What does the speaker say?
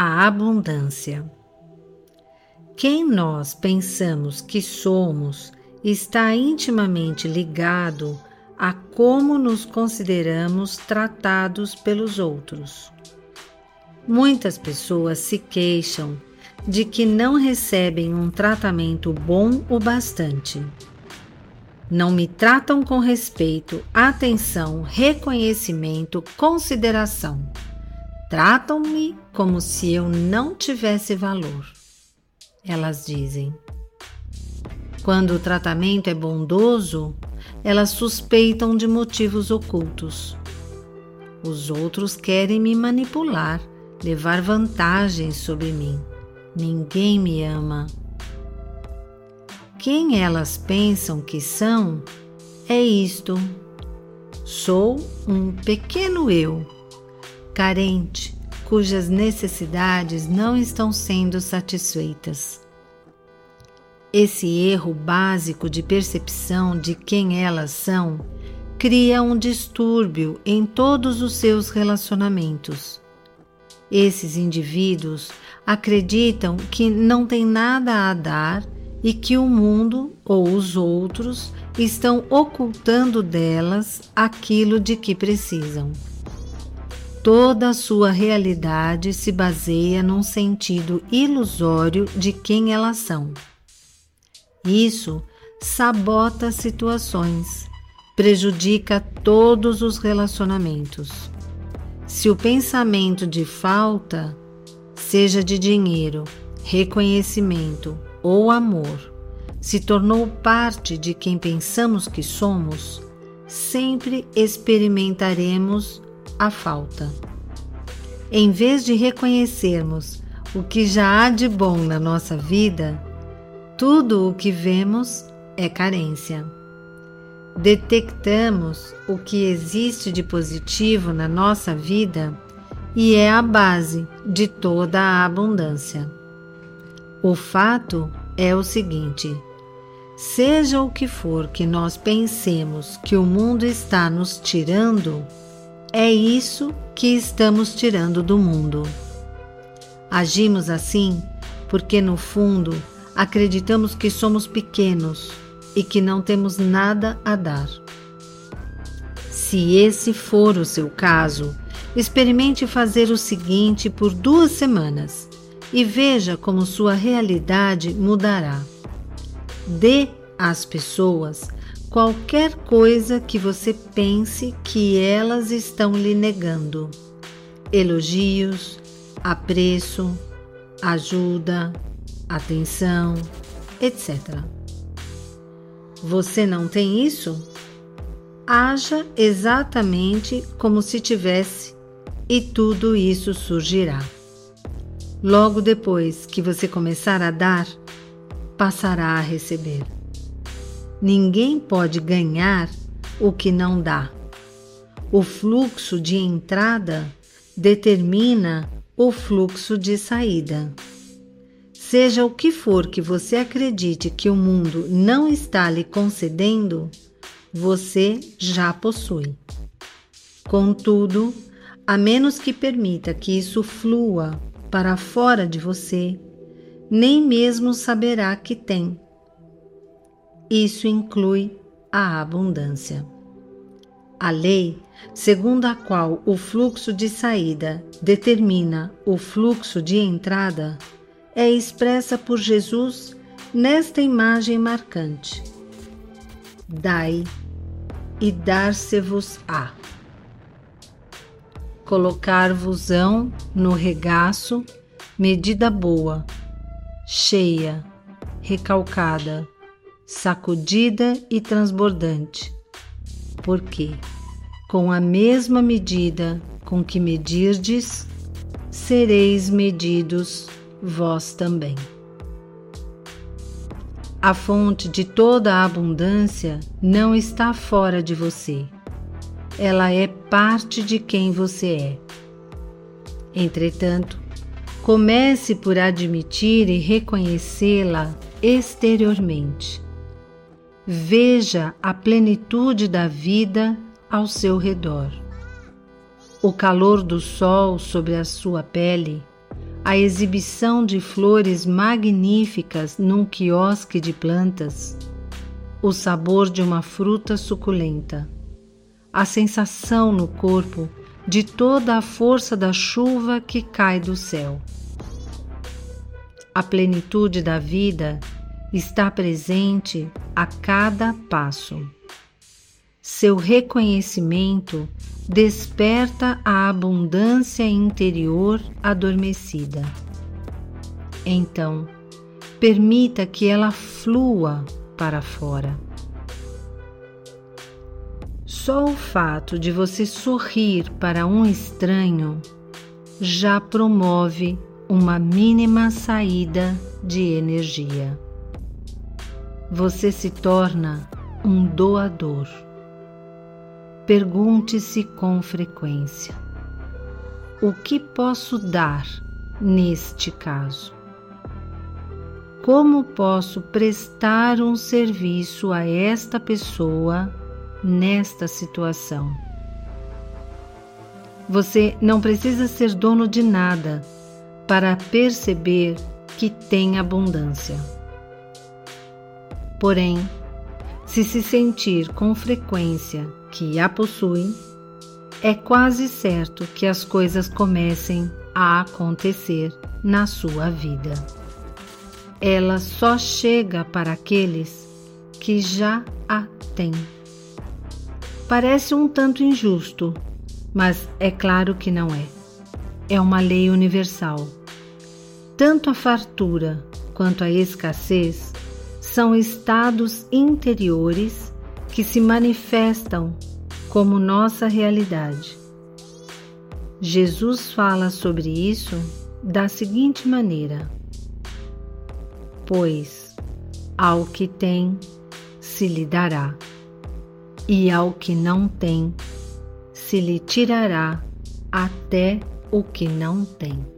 a abundância. Quem nós pensamos que somos está intimamente ligado a como nos consideramos tratados pelos outros. Muitas pessoas se queixam de que não recebem um tratamento bom o bastante. Não me tratam com respeito, atenção, reconhecimento, consideração. Tratam-me como se eu não tivesse valor. Elas dizem. Quando o tratamento é bondoso, elas suspeitam de motivos ocultos. Os outros querem me manipular, levar vantagem sobre mim. Ninguém me ama. Quem elas pensam que são é isto. Sou um pequeno eu carente, cujas necessidades não estão sendo satisfeitas. Esse erro básico de percepção de quem elas são cria um distúrbio em todos os seus relacionamentos. Esses indivíduos acreditam que não tem nada a dar e que o mundo ou os outros estão ocultando delas aquilo de que precisam. Toda a sua realidade se baseia num sentido ilusório de quem elas são. Isso sabota situações, prejudica todos os relacionamentos. Se o pensamento de falta, seja de dinheiro, reconhecimento ou amor, se tornou parte de quem pensamos que somos, sempre experimentaremos a falta. Em vez de reconhecermos o que já há de bom na nossa vida, tudo o que vemos é carência. Detectamos o que existe de positivo na nossa vida e é a base de toda a abundância. O fato é o seguinte: seja o que for que nós pensemos que o mundo está nos tirando, é isso que estamos tirando do mundo. Agimos assim porque, no fundo, acreditamos que somos pequenos e que não temos nada a dar. Se esse for o seu caso, experimente fazer o seguinte por duas semanas e veja como sua realidade mudará. Dê às pessoas qualquer coisa que você pense que elas estão lhe negando. Elogios, apreço, ajuda, atenção, etc. Você não tem isso? Haja exatamente como se tivesse e tudo isso surgirá. Logo depois que você começar a dar, passará a receber. Ninguém pode ganhar o que não dá. O fluxo de entrada determina o fluxo de saída. Seja o que for que você acredite que o mundo não está lhe concedendo, você já possui. Contudo, a menos que permita que isso flua para fora de você, nem mesmo saberá que tem isso inclui a abundância. A lei, segundo a qual o fluxo de saída determina o fluxo de entrada, é expressa por Jesus nesta imagem marcante: Dai e dar-se-vos-á. Colocar-vos-ão no regaço medida boa, cheia, recalcada sacudida e transbordante. Porque, com a mesma medida com que medirdes, sereis medidos vós também. A fonte de toda a abundância não está fora de você. Ela é parte de quem você é. Entretanto, comece por admitir e reconhecê-la exteriormente veja a plenitude da vida ao seu redor. O calor do sol sobre a sua pele, a exibição de flores magníficas num quiosque de plantas, o sabor de uma fruta suculenta, a sensação no corpo de toda a força da chuva que cai do céu. A plenitude da vida está presente a cada passo. Seu reconhecimento desperta a abundância interior adormecida. Então, permita que ela flua para fora. Só o fato de você sorrir para um estranho já promove uma mínima saída de energia. Você se torna um doador. Pergunte-se com frequência: o que posso dar neste caso? Como posso prestar um serviço a esta pessoa nesta situação? Você não precisa ser dono de nada para perceber que tem abundância. Porém, se se sentir com frequência que a possui, é quase certo que as coisas comecem a acontecer na sua vida. Ela só chega para aqueles que já a têm. Parece um tanto injusto, mas é claro que não é. É uma lei universal. Tanto a fartura quanto a escassez são estados interiores que se manifestam como nossa realidade. Jesus fala sobre isso da seguinte maneira: Pois ao que tem se lhe dará, e ao que não tem se lhe tirará até o que não tem.